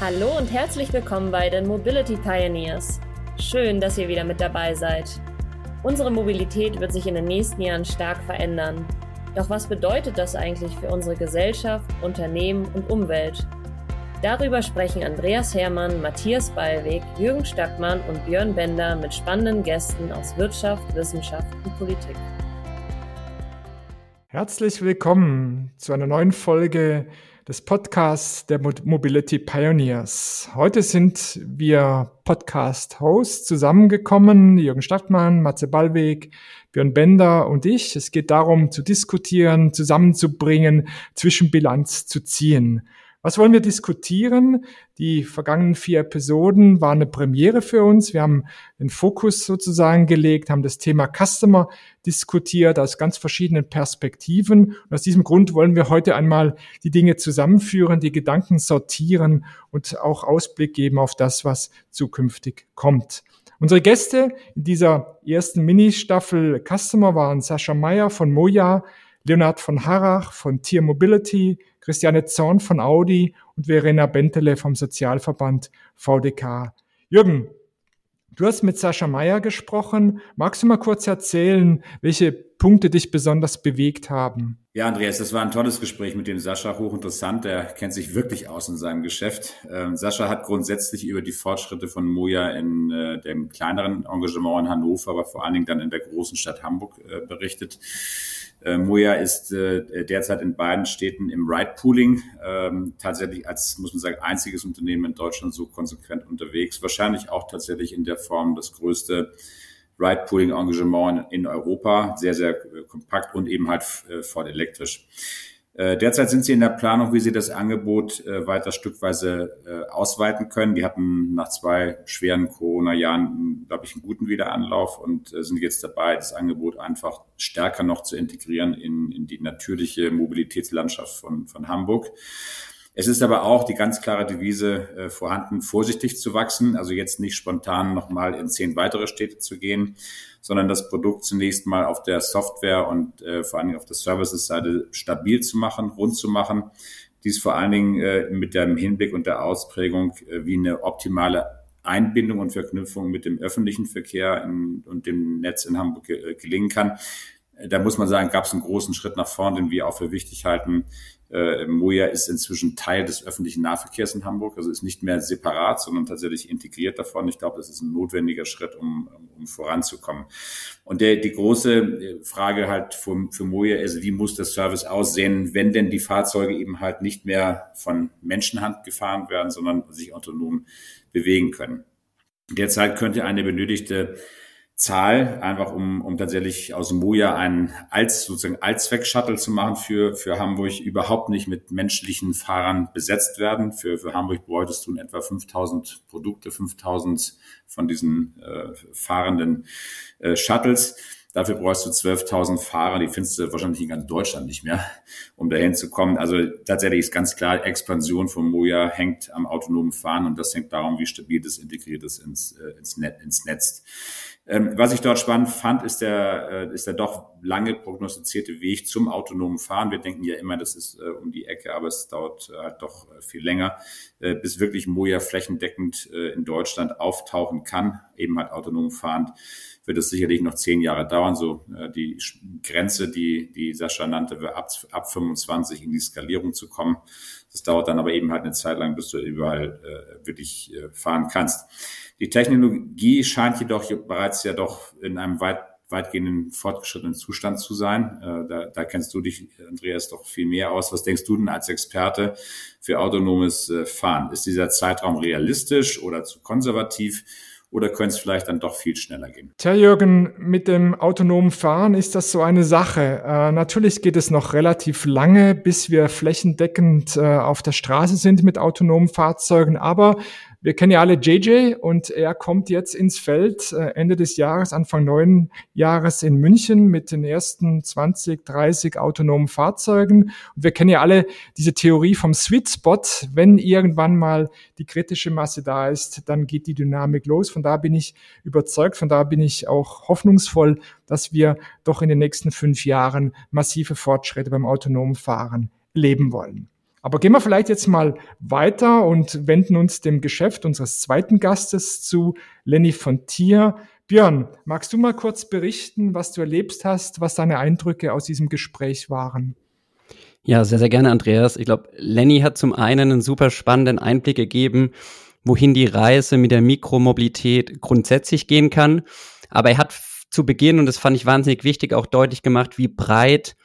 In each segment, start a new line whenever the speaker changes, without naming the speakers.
Hallo und herzlich willkommen bei den Mobility Pioneers. Schön, dass ihr wieder mit dabei seid. Unsere Mobilität wird sich in den nächsten Jahren stark verändern. Doch was bedeutet das eigentlich für unsere Gesellschaft, Unternehmen und Umwelt? Darüber sprechen Andreas Hermann, Matthias Ballweg, Jürgen Stackmann und Björn Bender mit spannenden Gästen aus Wirtschaft, Wissenschaft und Politik.
Herzlich willkommen zu einer neuen Folge des Podcasts der Mobility Pioneers. Heute sind wir Podcast-Hosts zusammengekommen, Jürgen Stadtmann, Matze Ballweg, Björn Bender und ich. Es geht darum, zu diskutieren, zusammenzubringen, Zwischenbilanz zu ziehen. Was wollen wir diskutieren? Die vergangenen vier Episoden waren eine Premiere für uns. Wir haben den Fokus sozusagen gelegt, haben das Thema Customer diskutiert aus ganz verschiedenen Perspektiven. Und aus diesem Grund wollen wir heute einmal die Dinge zusammenführen, die Gedanken sortieren und auch Ausblick geben auf das, was zukünftig kommt. Unsere Gäste in dieser ersten Mini-Staffel Customer waren Sascha Meyer von Moja, Leonhard von Harrach von Tier Mobility, Christiane Zorn von Audi und Verena Bentele vom Sozialverband VDK. Jürgen, du hast mit Sascha Meyer gesprochen. Magst du mal kurz erzählen, welche Punkte dich besonders bewegt haben?
Ja, Andreas, das war ein tolles Gespräch mit dem Sascha, hochinteressant. Der kennt sich wirklich aus in seinem Geschäft. Ähm, Sascha hat grundsätzlich über die Fortschritte von Moja in äh, dem kleineren Engagement in Hannover, aber vor allen Dingen dann in der großen Stadt Hamburg äh, berichtet. Äh, Moja ist derzeit in beiden Städten im Ride-Pooling ähm, tatsächlich als, muss man sagen, einziges Unternehmen in Deutschland so konsequent unterwegs. Wahrscheinlich auch tatsächlich in der Form das größte Ride-Pooling-Engagement in Europa. Sehr, sehr äh, kompakt und eben halt äh, voll elektrisch. Äh, derzeit sind sie in der Planung, wie sie das Angebot weiter stückweise ausweiten können. Die hatten nach zwei schweren Corona-Jahren, glaube ich, einen guten Wiederanlauf und sind jetzt dabei, das Angebot einfach stärker noch zu integrieren in, in die natürliche Mobilitätslandschaft von, von Hamburg. Es ist aber auch die ganz klare Devise äh, vorhanden, vorsichtig zu wachsen, also jetzt nicht spontan nochmal in zehn weitere Städte zu gehen, sondern das Produkt zunächst mal auf der Software und äh, vor allen Dingen auf der Services-Seite stabil zu machen, rund zu machen. Dies vor allen Dingen äh, mit dem Hinblick und der Ausprägung, äh, wie eine optimale Einbindung und Verknüpfung mit dem öffentlichen Verkehr in, und dem Netz in Hamburg äh, gelingen kann. Da muss man sagen, gab es einen großen Schritt nach vorn, den wir auch für wichtig halten, äh, Moja ist inzwischen Teil des öffentlichen Nahverkehrs in Hamburg, also ist nicht mehr separat, sondern tatsächlich integriert davon. Ich glaube, das ist ein notwendiger Schritt, um, um voranzukommen. Und der, die große äh, Frage halt für, für Moja ist, wie muss der Service aussehen, wenn denn die Fahrzeuge eben halt nicht mehr von Menschenhand gefahren werden, sondern sich autonom bewegen können. Derzeit könnte eine benötigte Zahl, einfach um, um tatsächlich aus Moja einen als sozusagen Allzweck-Shuttle zu machen für, für Hamburg, überhaupt nicht mit menschlichen Fahrern besetzt werden. Für, für Hamburg bräuchtest du in etwa 5000 Produkte, 5000 von diesen äh, fahrenden äh, Shuttles. Dafür brauchst du 12.000 Fahrer, die findest du wahrscheinlich in ganz Deutschland nicht mehr, um dahin zu kommen. Also tatsächlich ist ganz klar, Expansion von Moja hängt am autonomen Fahren und das hängt darum, wie stabil das integriert ist ins, äh, ins, Net, ins Netz. Ähm, was ich dort spannend fand, ist der, äh, ist der doch lange prognostizierte Weg zum autonomen Fahren. Wir denken ja immer, das ist äh, um die Ecke, aber es dauert äh, halt doch viel länger, bis wirklich Moja flächendeckend in Deutschland auftauchen kann, eben halt autonom fahrend wird es sicherlich noch zehn Jahre dauern. So die Grenze, die, die Sascha nannte, ab, ab 25 in die Skalierung zu kommen. Das dauert dann aber eben halt eine Zeit lang, bis du überall äh, wirklich äh, fahren kannst. Die Technologie scheint jedoch bereits ja doch in einem weit weitgehenden fortgeschrittenen Zustand zu sein. Äh, da, da kennst du dich, Andreas, doch viel mehr aus. Was denkst du denn als Experte für autonomes äh, Fahren? Ist dieser Zeitraum realistisch oder zu konservativ? Oder könnte es vielleicht dann doch viel schneller gehen?
Tja, Jürgen, mit dem autonomen Fahren ist das so eine Sache. Äh, natürlich geht es noch relativ lange, bis wir flächendeckend äh, auf der Straße sind mit autonomen Fahrzeugen, aber wir kennen ja alle JJ und er kommt jetzt ins Feld äh, Ende des Jahres, Anfang neuen Jahres in München mit den ersten 20, 30 autonomen Fahrzeugen. Und wir kennen ja alle diese Theorie vom Sweet Spot. Wenn irgendwann mal die kritische Masse da ist, dann geht die Dynamik los. Von da bin ich überzeugt, von da bin ich auch hoffnungsvoll, dass wir doch in den nächsten fünf Jahren massive Fortschritte beim autonomen Fahren leben wollen. Aber gehen wir vielleicht jetzt mal weiter und wenden uns dem Geschäft unseres zweiten Gastes zu, Lenny von Tier. Björn, magst du mal kurz berichten, was du erlebst hast, was deine Eindrücke aus diesem Gespräch waren?
Ja, sehr, sehr gerne, Andreas. Ich glaube, Lenny hat zum einen einen super spannenden Einblick gegeben, wohin die Reise mit der Mikromobilität grundsätzlich gehen kann. Aber er hat zu Beginn, und das fand ich wahnsinnig wichtig, auch deutlich gemacht, wie breit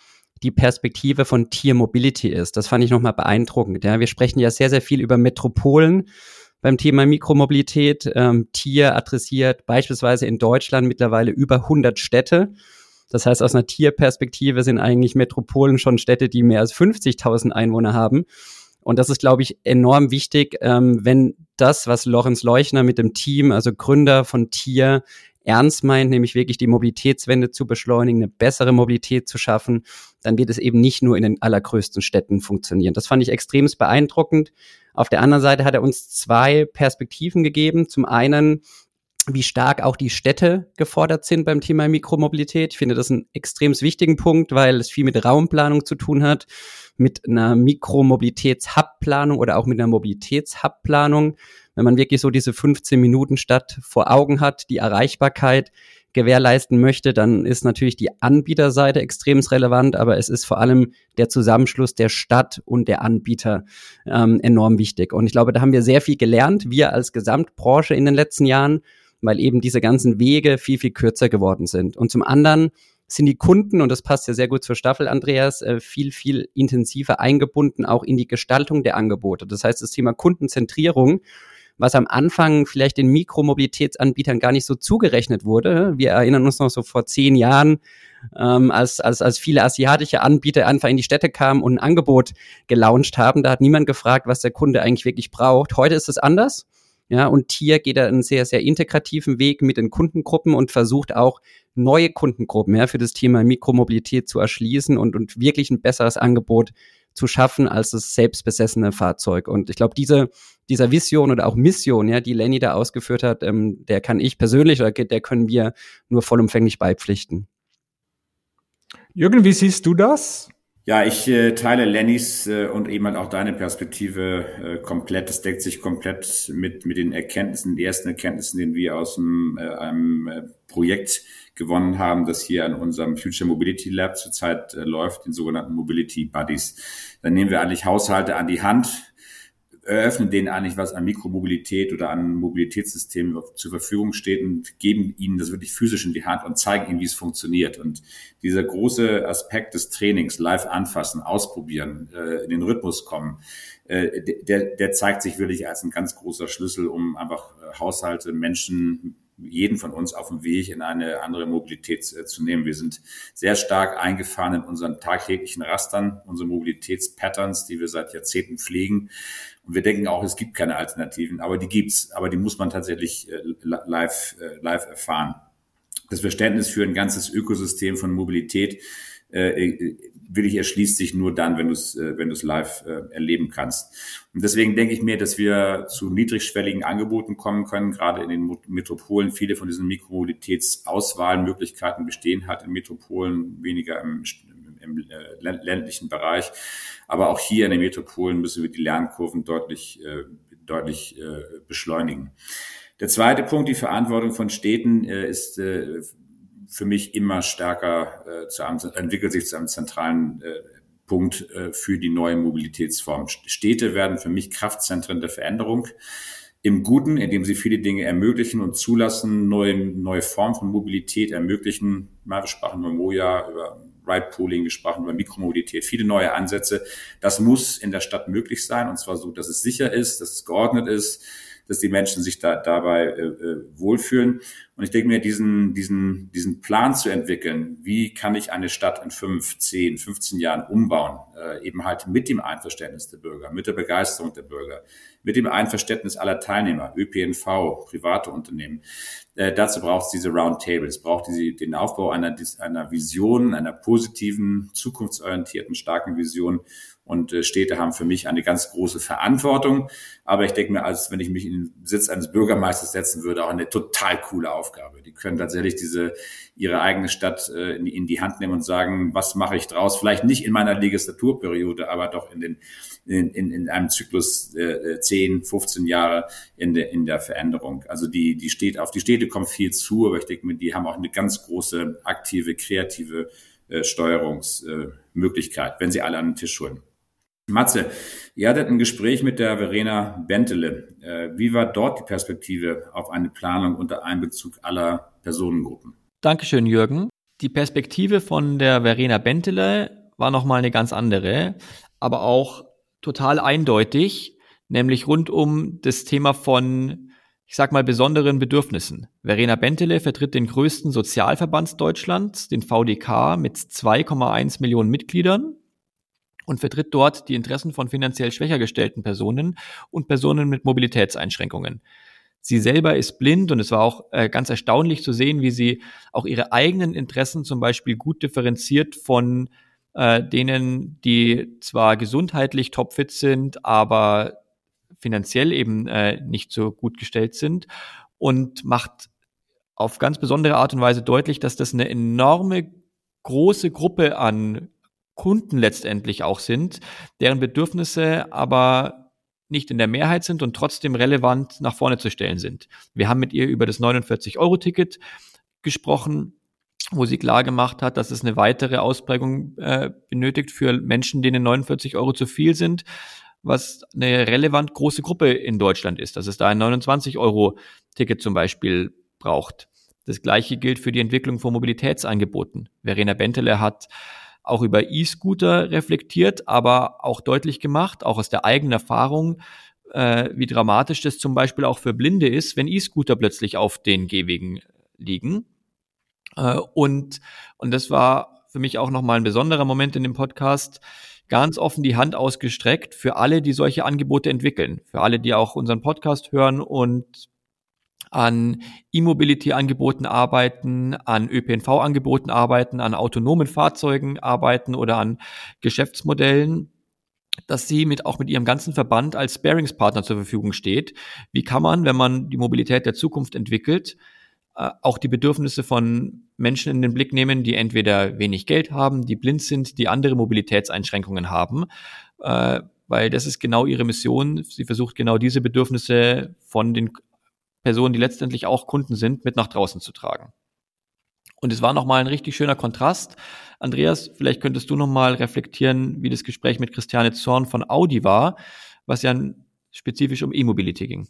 die Perspektive von Tier Mobility ist. Das fand ich nochmal beeindruckend. Ja, wir sprechen ja sehr, sehr viel über Metropolen beim Thema Mikromobilität. Ähm, Tier adressiert beispielsweise in Deutschland mittlerweile über 100 Städte. Das heißt, aus einer Tierperspektive sind eigentlich Metropolen schon Städte, die mehr als 50.000 Einwohner haben. Und das ist, glaube ich, enorm wichtig, ähm, wenn das, was Lorenz Leuchner mit dem Team, also Gründer von Tier, ernst meint, nämlich wirklich die Mobilitätswende zu beschleunigen, eine bessere Mobilität zu schaffen, dann wird es eben nicht nur in den allergrößten Städten funktionieren. Das fand ich extrem beeindruckend. Auf der anderen Seite hat er uns zwei Perspektiven gegeben. Zum einen wie stark auch die Städte gefordert sind beim Thema Mikromobilität. Ich finde das einen extrem wichtigen Punkt, weil es viel mit Raumplanung zu tun hat, mit einer Mikromobilitäts-Hub-Planung oder auch mit einer Mobilitäts-Hub-Planung. Wenn man wirklich so diese 15 Minuten Stadt vor Augen hat, die Erreichbarkeit gewährleisten möchte, dann ist natürlich die Anbieterseite extrem relevant, aber es ist vor allem der Zusammenschluss der Stadt und der Anbieter ähm, enorm wichtig. Und ich glaube, da haben wir sehr viel gelernt, wir als Gesamtbranche in den letzten Jahren weil eben diese ganzen Wege viel, viel kürzer geworden sind. Und zum anderen sind die Kunden, und das passt ja sehr gut zur Staffel, Andreas, äh, viel, viel intensiver eingebunden auch in die Gestaltung der Angebote. Das heißt, das Thema Kundenzentrierung, was am Anfang vielleicht den Mikromobilitätsanbietern gar nicht so zugerechnet wurde. Wir erinnern uns noch so vor zehn Jahren, ähm, als, als, als viele asiatische Anbieter einfach in die Städte kamen und ein Angebot gelauncht haben. Da hat niemand gefragt, was der Kunde eigentlich wirklich braucht. Heute ist es anders. Ja, und Tier geht da einen sehr, sehr integrativen Weg mit den Kundengruppen und versucht auch neue Kundengruppen ja, für das Thema Mikromobilität zu erschließen und, und wirklich ein besseres Angebot zu schaffen als das selbstbesessene Fahrzeug. Und ich glaube, diese, dieser Vision oder auch Mission, ja, die Lenny da ausgeführt hat, ähm, der kann ich persönlich oder der können wir nur vollumfänglich beipflichten.
Jürgen, wie siehst du das?
Ja, ich äh, teile Lennys äh, und eben halt auch deine Perspektive äh, komplett. Das deckt sich komplett mit, mit den Erkenntnissen, den ersten Erkenntnissen, den wir aus dem, äh, einem äh, Projekt gewonnen haben, das hier an unserem Future Mobility Lab zurzeit äh, läuft, den sogenannten Mobility Buddies. Dann nehmen wir eigentlich Haushalte an die Hand, eröffnen denen eigentlich, was an Mikromobilität oder an Mobilitätssystemen zur Verfügung steht und geben ihnen das wirklich physisch in die Hand und zeigen ihnen, wie es funktioniert. Und dieser große Aspekt des Trainings, live anfassen, ausprobieren, äh, in den Rhythmus kommen, äh, der, der zeigt sich wirklich als ein ganz großer Schlüssel, um einfach äh, Haushalte, Menschen, jeden von uns auf dem Weg in eine andere Mobilität zu nehmen. Wir sind sehr stark eingefahren in unseren tagtäglichen Rastern, unsere Mobilitätspatterns, die wir seit Jahrzehnten pflegen. Und wir denken auch, es gibt keine Alternativen, aber die gibt's. Aber die muss man tatsächlich äh, live, äh, live erfahren. Das Verständnis für ein ganzes Ökosystem von Mobilität äh, wirklich erschließt sich nur dann, wenn du es wenn du es live erleben kannst. Und deswegen denke ich mir, dass wir zu niedrigschwelligen Angeboten kommen können, gerade in den Metropolen. Viele von diesen Mikromobilitätsauswahlmöglichkeiten bestehen halt in Metropolen, weniger im, im ländlichen Bereich. Aber auch hier in den Metropolen müssen wir die Lernkurven deutlich, äh, deutlich äh, beschleunigen. Der zweite Punkt, die Verantwortung von Städten, äh, ist äh, für mich immer stärker äh, zu einem, entwickelt sich zu einem zentralen äh, Punkt äh, für die neue Mobilitätsform. Städte werden für mich Kraftzentren der Veränderung. Im Guten, indem sie viele Dinge ermöglichen und zulassen, neue, neue Formen von Mobilität ermöglichen. Mal, wir sprachen über Moja, über Ride-Pooling gesprochen, über Mikromobilität, viele neue Ansätze. Das muss in der Stadt möglich sein und zwar so, dass es sicher ist, dass es geordnet ist, dass die Menschen sich da, dabei äh, äh, wohlfühlen. Und ich denke mir, diesen, diesen, diesen Plan zu entwickeln, wie kann ich eine Stadt in fünf, zehn, 15 Jahren umbauen, äh, eben halt mit dem Einverständnis der Bürger, mit der Begeisterung der Bürger, mit dem Einverständnis aller Teilnehmer, ÖPNV, private Unternehmen. Äh, dazu braucht es diese Roundtable. Es braucht diese, den Aufbau einer, einer Vision, einer positiven, zukunftsorientierten, starken Vision Und äh, Städte haben für mich eine ganz große Verantwortung. Aber ich denke mir, als wenn ich mich in den Sitz eines Bürgermeisters setzen würde, auch eine total coole Aufgabe. Die können tatsächlich diese ihre eigene Stadt äh, in, die, in die Hand nehmen und sagen, was mache ich draus? Vielleicht nicht in meiner Legislaturperiode, aber doch in den in, in, in einem Zyklus äh, 10, 15 Jahre in der, in der Veränderung. Also die, die steht, auf die Städte kommt viel zu, aber ich denke mir, die haben auch eine ganz große, aktive, kreative äh, Steuerungsmöglichkeit, wenn sie alle an den Tisch holen. Matze, ihr hattet ein Gespräch mit der Verena Bentele. Äh, wie war dort die Perspektive auf eine Planung unter Einbezug aller Personengruppen?
Dankeschön, Jürgen. Die Perspektive von der Verena Bentele war nochmal eine ganz andere, aber auch total eindeutig, nämlich rund um das Thema von, ich sag mal, besonderen Bedürfnissen. Verena Bentele vertritt den größten Sozialverband Deutschlands, den VDK, mit 2,1 Millionen Mitgliedern und vertritt dort die Interessen von finanziell schwächer gestellten Personen und Personen mit Mobilitätseinschränkungen. Sie selber ist blind und es war auch äh, ganz erstaunlich zu sehen, wie sie auch ihre eigenen Interessen zum Beispiel gut differenziert von äh, denen, die zwar gesundheitlich topfit sind, aber finanziell eben äh, nicht so gut gestellt sind und macht auf ganz besondere Art und Weise deutlich, dass das eine enorme große Gruppe an Kunden letztendlich auch sind, deren Bedürfnisse aber nicht in der Mehrheit sind und trotzdem relevant nach vorne zu stellen sind. Wir haben mit ihr über das 49-Euro-Ticket gesprochen, wo sie klar gemacht hat, dass es eine weitere Ausprägung äh, benötigt für Menschen, denen 49 Euro zu viel sind, was eine relevant große Gruppe in Deutschland ist, dass es da ein 29-Euro-Ticket zum Beispiel braucht. Das gleiche gilt für die Entwicklung von Mobilitätsangeboten. Verena Bentele hat auch über E-Scooter reflektiert, aber auch deutlich gemacht, auch aus der eigenen Erfahrung, äh, wie dramatisch das zum Beispiel auch für Blinde ist, wenn E-Scooter plötzlich auf den Gehwegen liegen. Äh, und, und das war für mich auch nochmal ein besonderer Moment in dem Podcast, ganz offen die Hand ausgestreckt für alle, die solche Angebote entwickeln, für alle, die auch unseren Podcast hören und an E-Mobility-Angeboten arbeiten, an ÖPNV-Angeboten arbeiten, an autonomen Fahrzeugen arbeiten oder an Geschäftsmodellen, dass sie mit, auch mit ihrem ganzen Verband als Sparingspartner zur Verfügung steht. Wie kann man, wenn man die Mobilität der Zukunft entwickelt, äh, auch die Bedürfnisse von Menschen in den Blick nehmen, die entweder wenig Geld haben, die blind sind, die andere Mobilitätseinschränkungen haben, äh, weil das ist genau ihre Mission. Sie versucht genau diese Bedürfnisse von den Personen, die letztendlich auch Kunden sind, mit nach draußen zu tragen. Und es war nochmal ein richtig schöner Kontrast. Andreas, vielleicht könntest du nochmal reflektieren, wie das Gespräch mit Christiane Zorn von Audi war, was ja spezifisch um E-Mobility ging.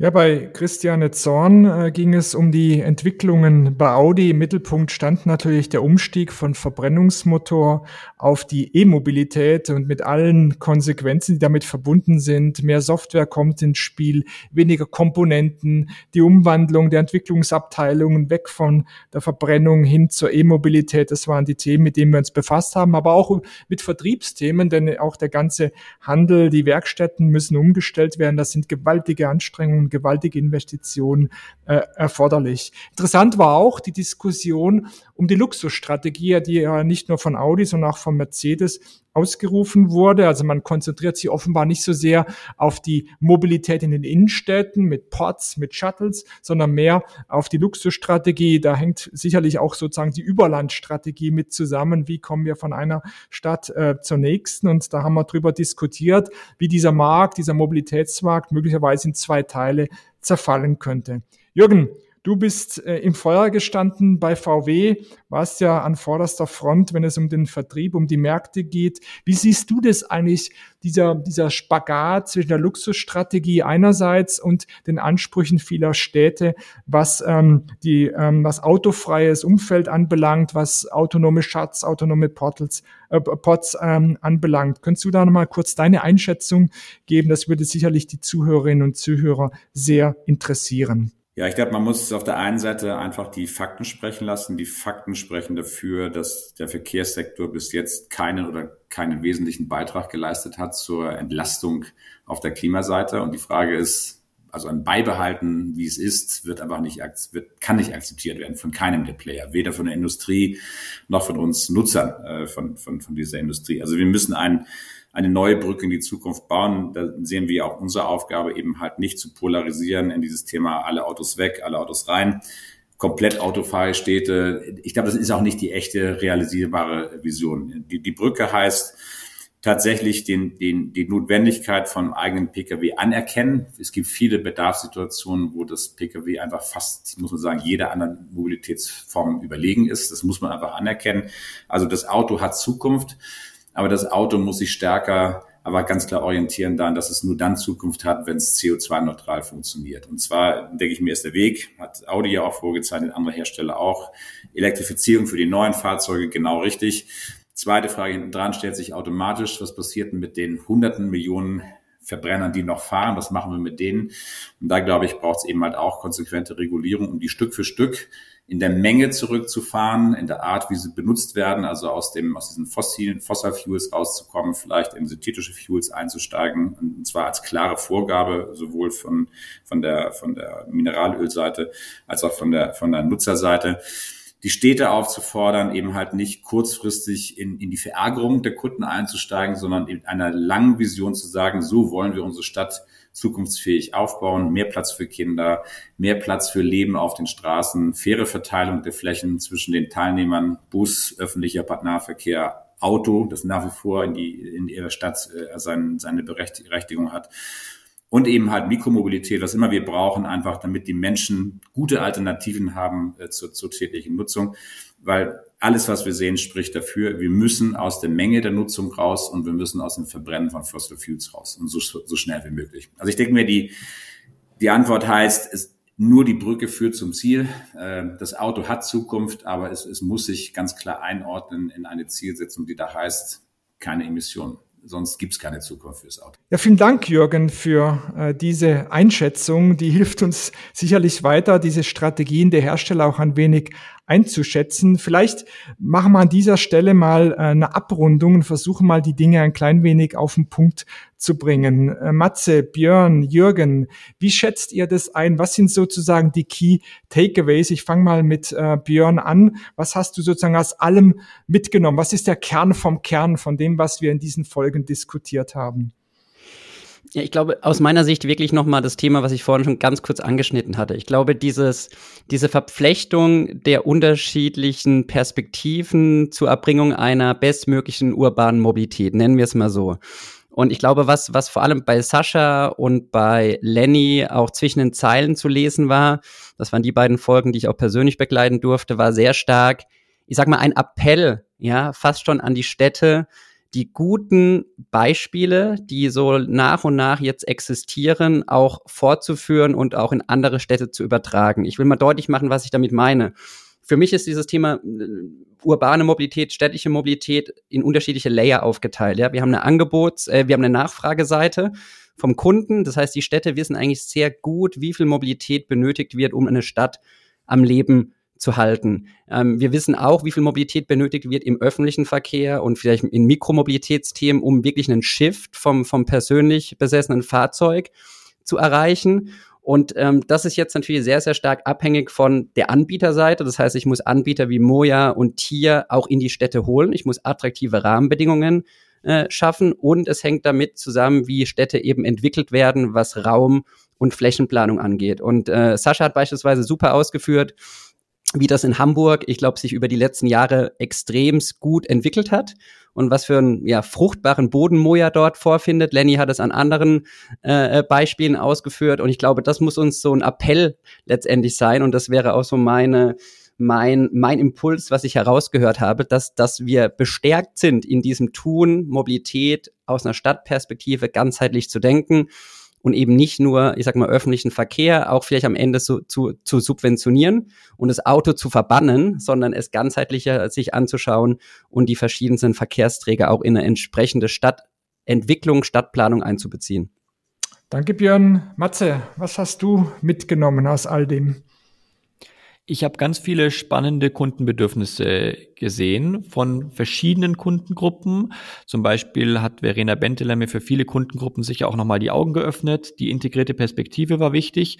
Ja, bei Christiane Zorn äh, ging es um die Entwicklungen bei Audi. Im Mittelpunkt stand natürlich der Umstieg von Verbrennungsmotor auf die E-Mobilität und mit allen Konsequenzen, die damit verbunden sind. Mehr Software kommt ins Spiel, weniger Komponenten, die Umwandlung der Entwicklungsabteilungen weg von der Verbrennung hin zur E-Mobilität. Das waren die Themen, mit denen wir uns befasst haben, aber auch mit Vertriebsthemen, denn auch der ganze Handel, die Werkstätten müssen umgestellt werden. Das sind gewaltige Anstrengungen gewaltige Investitionen äh, erforderlich. Interessant war auch die Diskussion um die Luxusstrategie, die ja nicht nur von Audi, sondern auch von Mercedes ausgerufen wurde. Also man konzentriert sich offenbar nicht so sehr auf die Mobilität in den Innenstädten mit Pods, mit Shuttles, sondern mehr auf die Luxusstrategie. Da hängt sicherlich auch sozusagen die Überlandstrategie mit zusammen. Wie kommen wir von einer Stadt äh, zur nächsten? Und da haben wir drüber diskutiert, wie dieser Markt, dieser Mobilitätsmarkt möglicherweise in zwei Teile zerfallen könnte. Jürgen, Du bist äh, im Feuer gestanden bei VW, warst ja an vorderster Front, wenn es um den Vertrieb, um die Märkte geht. Wie siehst du das eigentlich, dieser, dieser Spagat zwischen der Luxusstrategie einerseits und den Ansprüchen vieler Städte, was ähm, die, ähm, was autofreies Umfeld anbelangt, was autonome Schatz, autonome Portals, äh, Pods ähm, anbelangt? Könntest du da nochmal kurz deine Einschätzung geben? Das würde sicherlich die Zuhörerinnen und Zuhörer sehr interessieren.
Ja, ich glaube, man muss auf der einen Seite einfach die Fakten sprechen lassen. Die Fakten sprechen dafür, dass der Verkehrssektor bis jetzt keinen oder keinen wesentlichen Beitrag geleistet hat zur Entlastung auf der Klimaseite. Und die Frage ist, also ein Beibehalten, wie es ist, wird einfach nicht, wird, kann nicht akzeptiert werden von keinem der Player, weder von der Industrie noch von uns Nutzern äh, von, von, von dieser Industrie. Also wir müssen ein, eine neue Brücke in die Zukunft bauen. Da sehen wir auch unsere Aufgabe eben halt nicht zu polarisieren in dieses Thema alle Autos weg, alle Autos rein, komplett autofreie Städte. Ich glaube, das ist auch nicht die echte realisierbare Vision. Die, die Brücke heißt, tatsächlich den, den, die Notwendigkeit von eigenen Pkw anerkennen. Es gibt viele Bedarfssituationen, wo das Pkw einfach fast, muss man sagen, jeder anderen Mobilitätsform überlegen ist. Das muss man einfach anerkennen. Also das Auto hat Zukunft, aber das Auto muss sich stärker aber ganz klar orientieren daran, dass es nur dann Zukunft hat, wenn es CO2-neutral funktioniert. Und zwar, denke ich mir, ist der Weg, hat Audi ja auch vorgezeichnet, andere Hersteller auch, Elektrifizierung für die neuen Fahrzeuge genau richtig. Zweite Frage hinten dran stellt sich automatisch, was passiert denn mit den hunderten Millionen Verbrennern, die noch fahren? Was machen wir mit denen? Und da, glaube ich, braucht es eben halt auch konsequente Regulierung, um die Stück für Stück in der Menge zurückzufahren, in der Art, wie sie benutzt werden, also aus dem, aus diesen fossilen, Fossil Fuels rauszukommen, vielleicht in synthetische Fuels einzusteigen, und zwar als klare Vorgabe, sowohl von, von der, von der Mineralölseite als auch von der, von der Nutzerseite die Städte aufzufordern, eben halt nicht kurzfristig in, in die Verärgerung der Kunden einzusteigen, sondern in einer langen Vision zu sagen, so wollen wir unsere Stadt zukunftsfähig aufbauen, mehr Platz für Kinder, mehr Platz für Leben auf den Straßen, faire Verteilung der Flächen zwischen den Teilnehmern, Bus, öffentlicher Nahverkehr, Auto, das nach wie vor in, die, in ihrer Stadt äh, sein, seine Berechtigung hat und eben halt Mikromobilität, was immer wir brauchen, einfach damit die Menschen gute Alternativen haben äh, zur, zur täglichen Nutzung, weil alles, was wir sehen, spricht dafür, wir müssen aus der Menge der Nutzung raus und wir müssen aus dem Verbrennen von Fossil Fuels raus und so, so schnell wie möglich. Also ich denke mir, die, die Antwort heißt, es, nur die Brücke führt zum Ziel. Äh, das Auto hat Zukunft, aber es, es muss sich ganz klar einordnen in eine Zielsetzung, die da heißt, keine Emissionen sonst gibt es keine Zukunft fürs Auto.
Ja, vielen Dank, Jürgen, für äh, diese Einschätzung. Die hilft uns sicherlich weiter, diese Strategien der Hersteller auch ein wenig einzuschätzen. Vielleicht machen wir an dieser Stelle mal äh, eine Abrundung und versuchen mal die Dinge ein klein wenig auf den Punkt zu bringen. Äh, Matze, Björn, Jürgen, wie schätzt ihr das ein? Was sind sozusagen die Key Takeaways? Ich fange mal mit äh, Björn an. Was hast du sozusagen aus allem mitgenommen? Was ist der Kern vom Kern von dem, was wir in diesen Folgen diskutiert haben?
Ja, ich glaube, aus meiner Sicht wirklich nochmal das Thema, was ich vorhin schon ganz kurz angeschnitten hatte. Ich glaube, dieses, diese Verflechtung der unterschiedlichen Perspektiven zur Erbringung einer bestmöglichen urbanen Mobilität, nennen wir es mal so. Und ich glaube, was, was vor allem bei Sascha und bei Lenny auch zwischen den Zeilen zu lesen war, das waren die beiden Folgen, die ich auch persönlich begleiten durfte, war sehr stark, ich sag mal, ein Appell, ja, fast schon an die Städte, die guten Beispiele, die so nach und nach jetzt existieren, auch fortzuführen und auch in andere Städte zu übertragen. Ich will mal deutlich machen, was ich damit meine. Für mich ist dieses Thema äh, urbane Mobilität, städtische Mobilität in unterschiedliche Layer aufgeteilt. Ja, wir haben eine Angebots-, äh, wir haben eine Nachfrageseite vom Kunden. Das heißt, die Städte wissen eigentlich sehr gut, wie viel Mobilität benötigt wird, um eine Stadt am Leben zu halten. Ähm, wir wissen auch, wie viel Mobilität benötigt wird im öffentlichen Verkehr und vielleicht in Mikromobilitätsthemen, um wirklich einen Shift vom, vom persönlich besessenen Fahrzeug zu erreichen. Und ähm, das ist jetzt natürlich sehr, sehr stark abhängig von der Anbieterseite. Das heißt, ich muss Anbieter wie Moja und Tier auch in die Städte holen. Ich muss attraktive Rahmenbedingungen äh, schaffen und es hängt damit zusammen, wie Städte eben entwickelt werden, was Raum und Flächenplanung angeht. Und äh, Sascha hat beispielsweise super ausgeführt, wie das in Hamburg, ich glaube, sich über die letzten Jahre extrem gut entwickelt hat und was für einen ja, fruchtbaren Boden Moja dort vorfindet. Lenny hat es an anderen äh, Beispielen ausgeführt und ich glaube, das muss uns so ein Appell letztendlich sein und das wäre auch so meine mein, mein Impuls, was ich herausgehört habe, dass, dass wir bestärkt sind, in diesem Tun, Mobilität aus einer Stadtperspektive ganzheitlich zu denken und eben nicht nur, ich sag mal, öffentlichen Verkehr auch vielleicht am Ende zu, zu, zu subventionieren und das Auto zu verbannen, sondern es ganzheitlicher sich anzuschauen und die verschiedensten Verkehrsträger auch in eine entsprechende Stadtentwicklung, Stadtplanung einzubeziehen.
Danke, Björn. Matze, was hast du mitgenommen aus all dem?
Ich habe ganz viele spannende Kundenbedürfnisse gesehen von verschiedenen Kundengruppen. Zum Beispiel hat Verena Benteler mir für viele Kundengruppen sicher auch nochmal die Augen geöffnet. Die integrierte Perspektive war wichtig.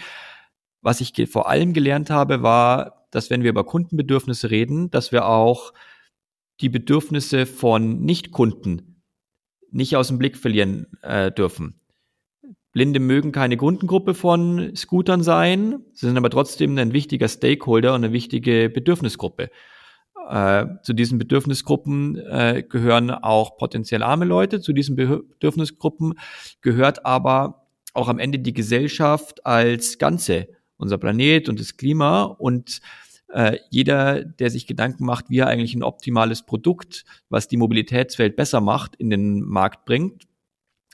Was ich vor allem gelernt habe, war, dass wenn wir über Kundenbedürfnisse reden, dass wir auch die Bedürfnisse von Nichtkunden nicht aus dem Blick verlieren äh, dürfen. Blinde mögen keine Kundengruppe von Scootern sein, sie sind aber trotzdem ein wichtiger Stakeholder und eine wichtige Bedürfnisgruppe. Äh, zu diesen Bedürfnisgruppen äh, gehören auch potenziell arme Leute, zu diesen Bedürfnisgruppen gehört aber auch am Ende die Gesellschaft als Ganze, unser Planet und das Klima und äh, jeder, der sich Gedanken macht, wie er eigentlich ein optimales Produkt, was die Mobilitätswelt besser macht, in den Markt bringt,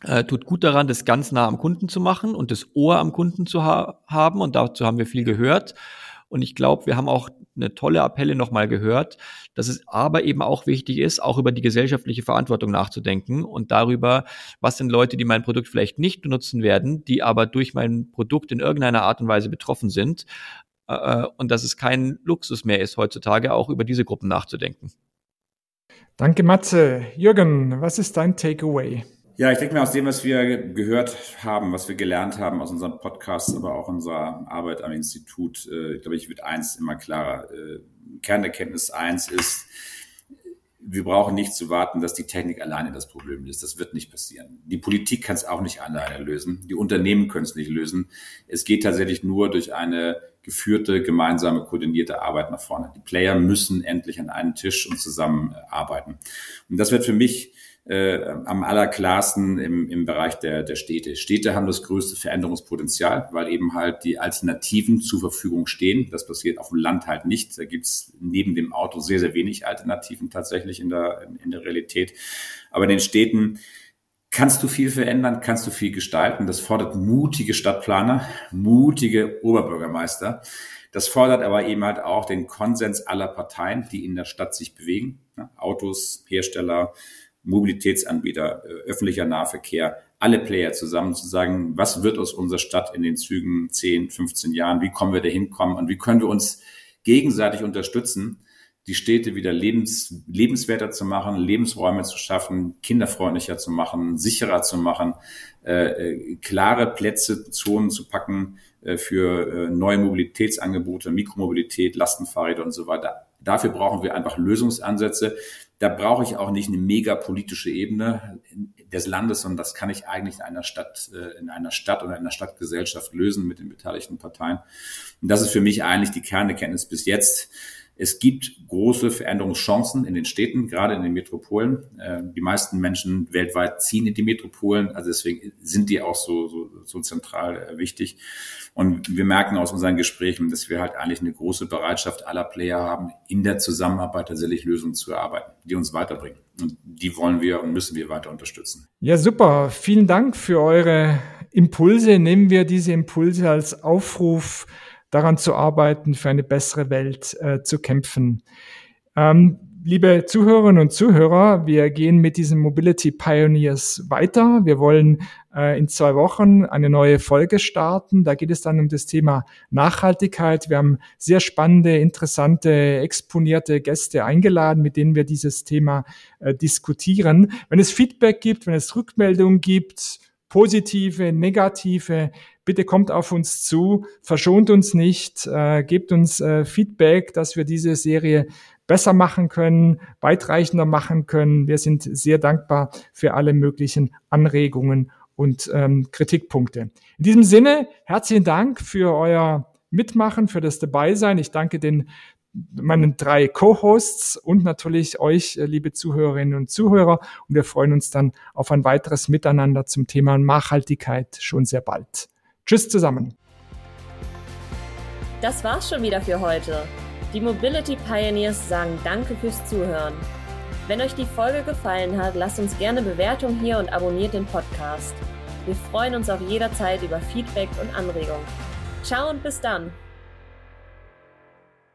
äh, tut gut daran, das ganz nah am Kunden zu machen und das Ohr am Kunden zu ha haben. Und dazu haben wir viel gehört. Und ich glaube, wir haben auch eine tolle Appelle nochmal gehört, dass es aber eben auch wichtig ist, auch über die gesellschaftliche Verantwortung nachzudenken und darüber, was sind Leute, die mein Produkt vielleicht nicht benutzen werden, die aber durch mein Produkt in irgendeiner Art und Weise betroffen sind. Äh, und dass es kein Luxus mehr ist, heutzutage auch über diese Gruppen nachzudenken.
Danke, Matze. Jürgen, was ist dein Takeaway?
Ja, ich denke mir aus dem, was wir gehört haben, was wir gelernt haben aus unseren Podcasts, aber auch unserer Arbeit am Institut, äh, glaube ich, wird eins immer klarer. Äh, Kernerkenntnis eins ist, wir brauchen nicht zu warten, dass die Technik alleine das Problem ist. Das wird nicht passieren. Die Politik kann es auch nicht alleine lösen. Die Unternehmen können es nicht lösen. Es geht tatsächlich nur durch eine geführte, gemeinsame, koordinierte Arbeit nach vorne. Die Player müssen endlich an einen Tisch und zusammen arbeiten. Und das wird für mich äh, am allerklarsten im, im Bereich der, der Städte. Städte haben das größte Veränderungspotenzial, weil eben halt die Alternativen zur Verfügung stehen. Das passiert auf dem Land halt nicht. Da gibt's neben dem Auto sehr, sehr wenig Alternativen tatsächlich in der, in der Realität. Aber in den Städten kannst du viel verändern, kannst du viel gestalten. Das fordert mutige Stadtplaner, mutige Oberbürgermeister. Das fordert aber eben halt auch den Konsens aller Parteien, die in der Stadt sich bewegen. Autos, Hersteller, Mobilitätsanbieter, äh, öffentlicher Nahverkehr, alle Player zusammen zu sagen, was wird aus unserer Stadt in den Zügen 10, 15 Jahren, wie kommen wir da hinkommen und wie können wir uns gegenseitig unterstützen, die Städte wieder lebens, lebenswerter zu machen, Lebensräume zu schaffen, kinderfreundlicher zu machen, sicherer zu machen, äh, äh klare Plätze, Zonen zu packen äh, für äh, neue Mobilitätsangebote, Mikromobilität, Lastenfahrräder und so weiter. Dafür brauchen wir einfach Lösungsansätze. Da brauche ich auch nicht eine mega politische Ebene des Landes, sondern das kann ich eigentlich in einer Stadt, äh, in einer Stadt oder in einer Stadtgesellschaft lösen mit den beteiligten Parteien. Und das ist für mich eigentlich die Kernerkenntnis bis jetzt. Es gibt große Veränderungschancen in den Städten, gerade in den Metropolen. Äh, die meisten Menschen weltweit ziehen in die Metropolen, also deswegen sind die auch so, so, so zentral äh, wichtig. Und wir merken aus unseren Gesprächen, dass wir halt eigentlich eine große Bereitschaft aller Player haben, in der Zusammenarbeit tatsächlich Lösungen zu erarbeiten, die uns weiterbringen. Und die wollen wir und müssen wir weiter unterstützen.
Ja, super. Vielen Dank für eure Impulse. Nehmen wir diese Impulse als Aufruf daran zu arbeiten, für eine bessere Welt äh, zu kämpfen. Ähm, liebe Zuhörerinnen und Zuhörer, wir gehen mit diesen Mobility Pioneers weiter. Wir wollen äh, in zwei Wochen eine neue Folge starten. Da geht es dann um das Thema Nachhaltigkeit. Wir haben sehr spannende, interessante, exponierte Gäste eingeladen, mit denen wir dieses Thema äh, diskutieren. Wenn es Feedback gibt, wenn es Rückmeldungen gibt, positive, negative, bitte kommt auf uns zu, verschont uns nicht, äh, gebt uns äh, Feedback, dass wir diese Serie besser machen können, weitreichender machen können. Wir sind sehr dankbar für alle möglichen Anregungen und ähm, Kritikpunkte. In diesem Sinne, herzlichen Dank für euer Mitmachen, für das Dabeisein. Ich danke den meinen drei Co-Hosts und natürlich euch, äh, liebe Zuhörerinnen und Zuhörer. Und wir freuen uns dann auf ein weiteres Miteinander zum Thema Nachhaltigkeit schon sehr bald. Tschüss zusammen.
Das war's schon wieder für heute. Die Mobility Pioneers sagen Danke fürs Zuhören. Wenn euch die Folge gefallen hat, lasst uns gerne Bewertung hier und abonniert den Podcast. Wir freuen uns auf jederzeit über Feedback und Anregungen. Ciao und bis dann!